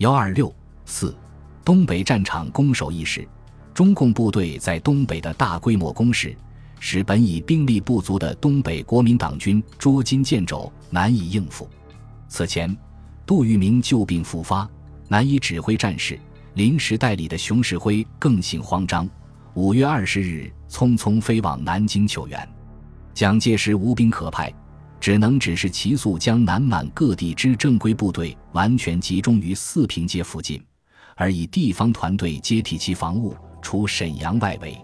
幺二六四，东北战场攻守一时，中共部队在东北的大规模攻势，使本已兵力不足的东北国民党军捉襟见肘，难以应付。此前，杜聿明旧病复发，难以指挥战事，临时代理的熊式辉更性慌张。五月二十日，匆匆飞往南京求援。蒋介石无兵可派，只能指示齐速将南满各地之正规部队完全集中于四平街附近，而以地方团队接替其防务，除沈阳外围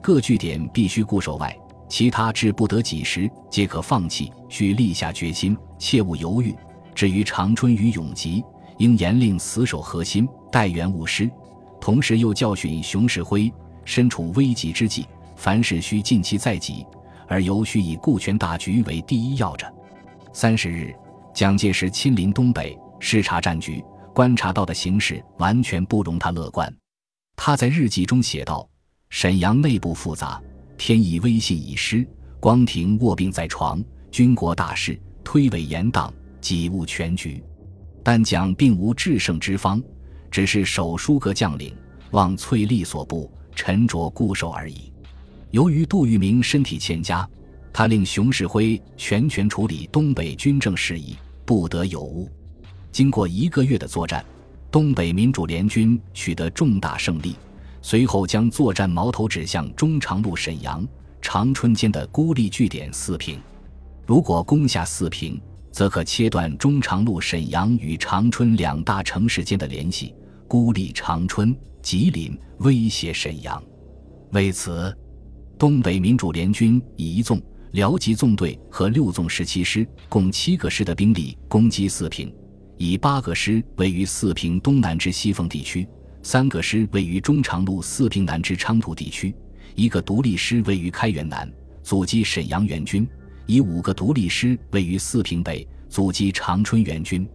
各据点必须固守外，其他至不得几时皆可放弃。需立下决心，切勿犹豫。至于长春与永吉，应严令死守核心，待援勿失。同时又教训熊式辉。身处危急之际，凡事需尽其在己，而尤需以顾全大局为第一要着。三十日，蒋介石亲临东北视察战局，观察到的形势完全不容他乐观。他在日记中写道：“沈阳内部复杂，天意威信已失，光庭卧病在床，军国大事推诿严党，几误全局。但蒋并无制胜之方，只是手书各将领，望翠丽所部。”沉着固守而已。由于杜聿明身体欠佳，他令熊式辉全权处理东北军政事宜，不得有误。经过一个月的作战，东北民主联军取得重大胜利。随后将作战矛头指向中长路沈阳、长春间的孤立据点四平。如果攻下四平，则可切断中长路沈阳与长春两大城市间的联系，孤立长春。吉林威胁沈阳，为此，东北民主联军以一纵、辽吉纵队和六纵十七师共七个师的兵力攻击四平，以八个师位于四平东南之西凤地区，三个师位于中长路四平南之昌图地区，一个独立师位于开原南，阻击沈阳援军；以五个独立师位于四平北，阻击长春援军。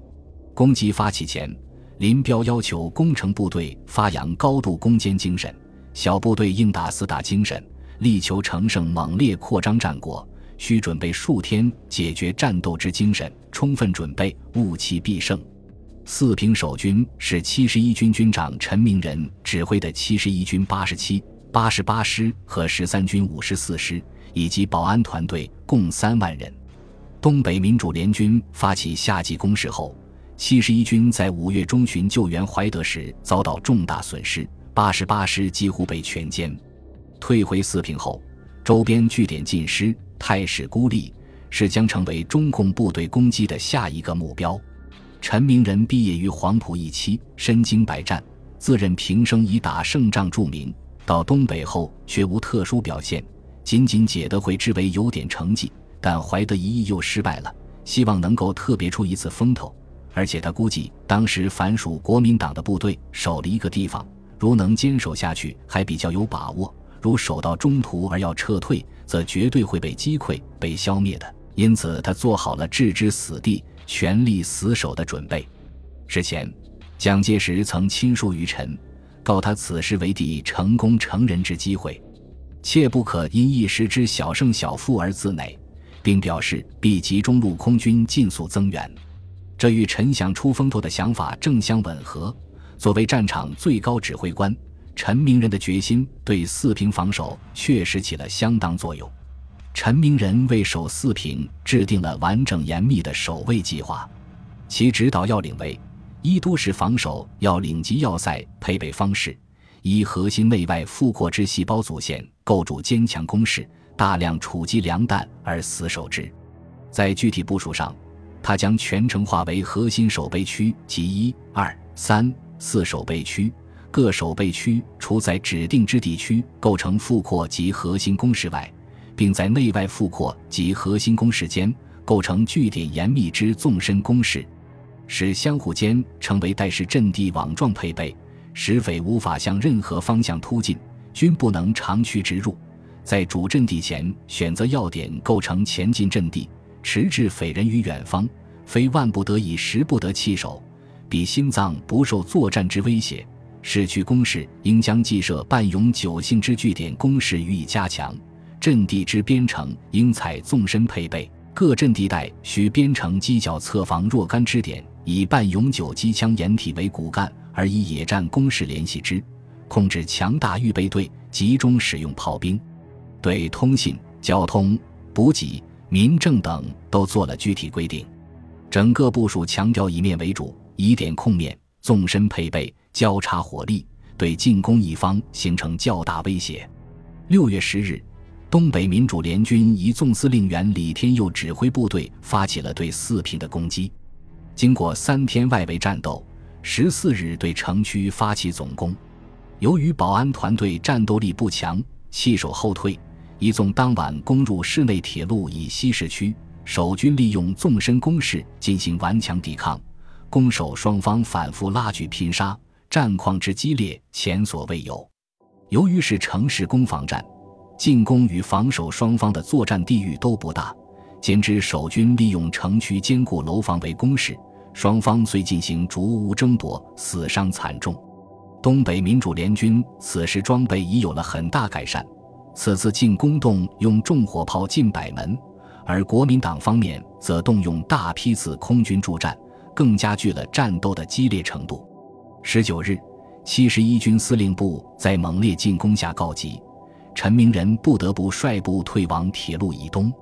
攻击发起前。林彪要求攻城部队发扬高度攻坚精神，小部队应打死打精神，力求乘胜猛烈扩张战果，需准备数天解决战斗之精神，充分准备，务期必胜。四平守军是七十一军军长陈明仁指挥的七十一军八十七、八十八师和十三军五十四师，以及保安团队共三万人。东北民主联军发起夏季攻势后。七十一军在五月中旬救援怀德时遭到重大损失，八十八师几乎被全歼。退回四平后，周边据点尽失，态势孤立，是将成为中共部队攻击的下一个目标。陈明仁毕业于黄埔一期，身经百战，自认平生以打胜仗著名。到东北后却无特殊表现，仅仅解德会之为有点成绩，但怀德一役又失败了，希望能够特别出一次风头。而且他估计，当时凡属国民党的部队守了一个地方，如能坚守下去，还比较有把握；如守到中途而要撤退，则绝对会被击溃、被消灭的。因此，他做好了置之死地、全力死守的准备。之前，蒋介石曾亲书于陈，告他此时为帝成功成人之机会，切不可因一时之小胜小负而自馁，并表示必集中陆空军尽速增援。这与陈想出风头的想法正相吻合。作为战场最高指挥官，陈明仁的决心对四平防守确实起了相当作用。陈明仁为守四平制定了完整严密的守卫计划，其指导要领为：一、都市防守要领及要塞配备方式，以核心内外复扩之细胞组线构筑坚强工事，大量储积粮弹而死守之。在具体部署上。他将全城划为核心守备区及一、二、三、四守备区，各守备区除在指定之地区构成复扩及核心工事外，并在内外复扩及核心工事间构成据点严密之纵深工事，使相互间成为带式阵地网状配备，使匪无法向任何方向突进，均不能长驱直入。在主阵地前选择要点构成前进阵地。迟滞匪人于远方，非万不得已时不得弃守，彼心脏不受作战之威胁。市区攻势应将既设半永久性之据点攻势予以加强，阵地之编程应采纵深配备，各阵地带需编成犄角侧防若干支点，以半永久机枪掩体为骨干，而以野战攻势联系之，控制强大预备队，集中使用炮兵，对通信、交通、补给、民政等都做了具体规定。整个部署强调以面为主，以点控面，纵深配备，交叉火力，对进攻一方形成较大威胁。六月十日，东北民主联军一纵司令员李天佑指挥部队发起了对四平的攻击。经过三天外围战斗，十四日对城区发起总攻。由于保安团队战斗力不强，弃守后退，一纵当晚攻入市内铁路以西市区。守军利用纵深攻势进行顽强抵抗，攻守双方反复拉锯拼杀，战况之激烈前所未有。由于是城市攻防战，进攻与防守双方的作战地域都不大，兼之守军利用城区坚固楼房为攻势，双方虽进行逐屋争夺，死伤惨重。东北民主联军此时装备已有了很大改善，此次进攻动用重火炮近百门。而国民党方面则动用大批次空军助战，更加剧了战斗的激烈程度。十九日，七十一军司令部在猛烈进攻下告急，陈明仁不得不率部退往铁路以东。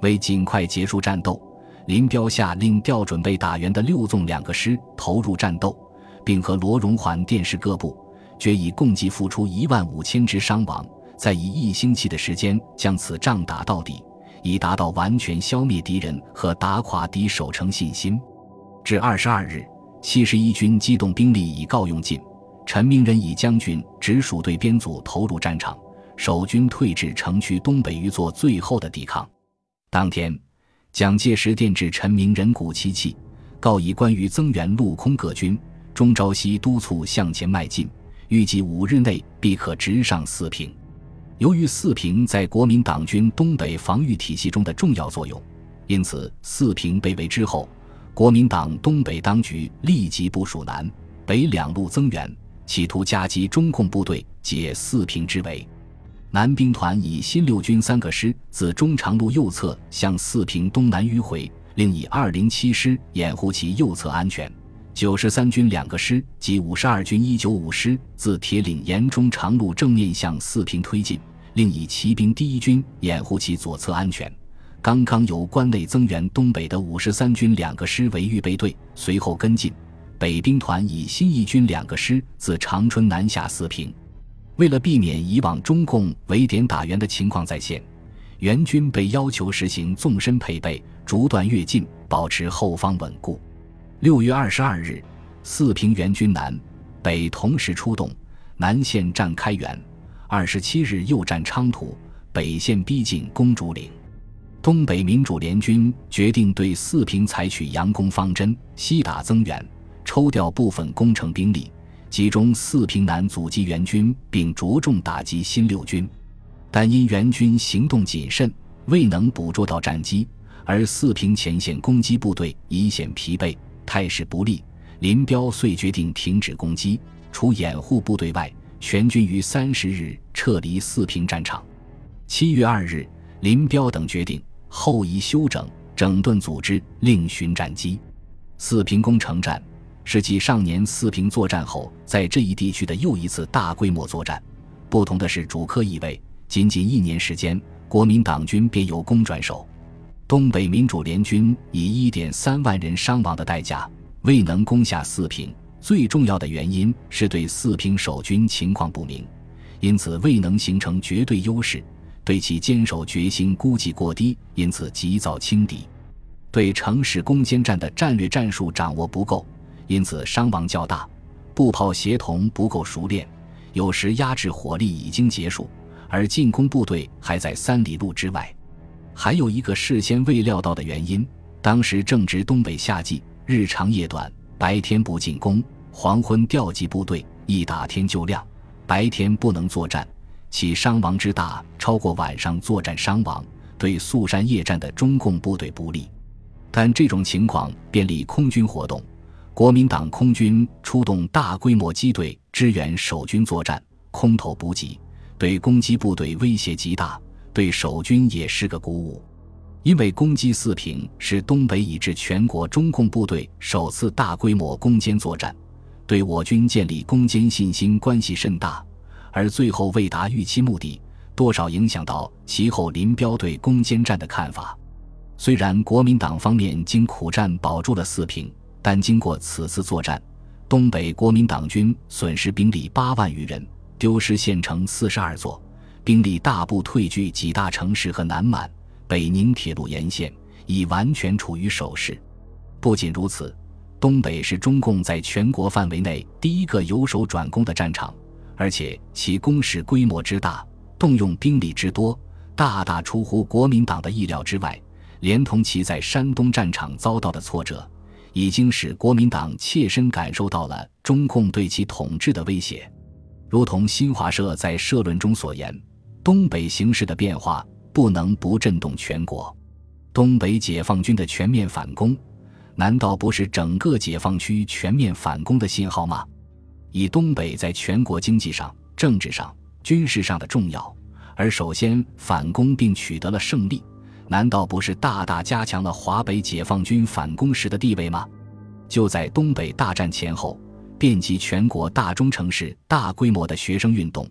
为尽快结束战斗，林彪下令调准备打援的六纵两个师投入战斗，并和罗荣桓电示各部，决以共计付出一万五千之伤亡，再以一星期的时间将此仗打到底。以达到完全消灭敌人和打垮敌守城信心。至二十二日，七十一军机动兵力已告用尽，陈明仁以将军直属队编组投入战场，守军退至城区东北隅做最后的抵抗。当天，蒋介石电致陈明仁鼓七气，告以关于增援陆空各军，中朝西督促向前迈进，预计五日内必可直上四平。由于四平在国民党军东北防御体系中的重要作用，因此四平被围之后，国民党东北当局立即部署南北两路增援，企图夹击中共部队解四平之围。南兵团以新六军三个师自中长路右侧向四平东南迂回，另以二零七师掩护其右侧安全。九十三军两个师及五十二军一九五师自铁岭沿中长路正面向四平推进，另以骑兵第一军掩护其左侧安全。刚刚由关内增援东北的五十三军两个师为预备队，随后跟进。北兵团以新一军两个师自长春南下四平。为了避免以往中共围点打援的情况再现，援军被要求实行纵深配备，逐段跃进，保持后方稳固。六月二十二日，四平援军南北同时出动，南线战开原。二十七日又战昌图，北线逼近公主岭。东北民主联军决定对四平采取佯攻方针，西打增援，抽调部分攻城兵力，集中四平南阻击援军，并着重打击新六军。但因援军行动谨慎，未能捕捉到战机，而四平前线攻击部队已显疲惫。态势不利，林彪遂决定停止攻击，除掩护部队外，全军于三十日撤离四平战场。七月二日，林彪等决定后移休整、整顿组织，另寻战机。四平攻城战是继上年四平作战后，在这一地区的又一次大规模作战。不同的是，主客一位，仅仅一年时间，国民党军便由攻转守。东北民主联军以一点三万人伤亡的代价未能攻下四平，最重要的原因是对四平守军情况不明，因此未能形成绝对优势，对其坚守决心估计过低，因此急躁轻敌，对城市攻坚战的战略战术掌握不够，因此伤亡较大，步炮协同不够熟练，有时压制火力已经结束，而进攻部队还在三里路之外。还有一个事先未料到的原因，当时正值东北夏季，日长夜短，白天不进攻，黄昏调集部队，一打天就亮，白天不能作战，其伤亡之大超过晚上作战伤亡，对宿山夜战的中共部队不利。但这种情况便利空军活动，国民党空军出动大规模机队支援守军作战，空投补给，对攻击部队威胁极大。对守军也是个鼓舞，因为攻击四平是东北以至全国中共部队首次大规模攻坚作战，对我军建立攻坚信心关系甚大，而最后未达预期目的，多少影响到其后林彪对攻坚战的看法。虽然国民党方面经苦战保住了四平，但经过此次作战，东北国民党军损失兵力八万余人，丢失县城四十二座，兵力大部退居几大城市和南满。北宁铁路沿线已完全处于守势。不仅如此，东北是中共在全国范围内第一个由守转攻的战场，而且其攻势规模之大，动用兵力之多，大大出乎国民党的意料之外。连同其在山东战场遭到的挫折，已经使国民党切身感受到了中共对其统治的威胁。如同新华社在社论中所言，东北形势的变化。不能不震动全国。东北解放军的全面反攻，难道不是整个解放区全面反攻的信号吗？以东北在全国经济上、政治上、军事上的重要，而首先反攻并取得了胜利，难道不是大大加强了华北解放军反攻时的地位吗？就在东北大战前后，遍及全国大中城市大规模的学生运动。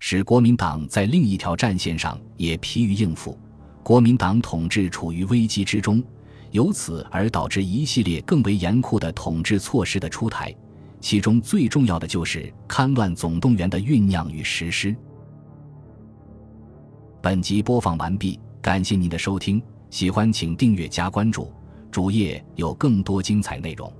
使国民党在另一条战线上也疲于应付，国民党统治处于危机之中，由此而导致一系列更为严酷的统治措施的出台，其中最重要的就是戡乱总动员的酝酿与实施。本集播放完毕，感谢您的收听，喜欢请订阅加关注，主页有更多精彩内容。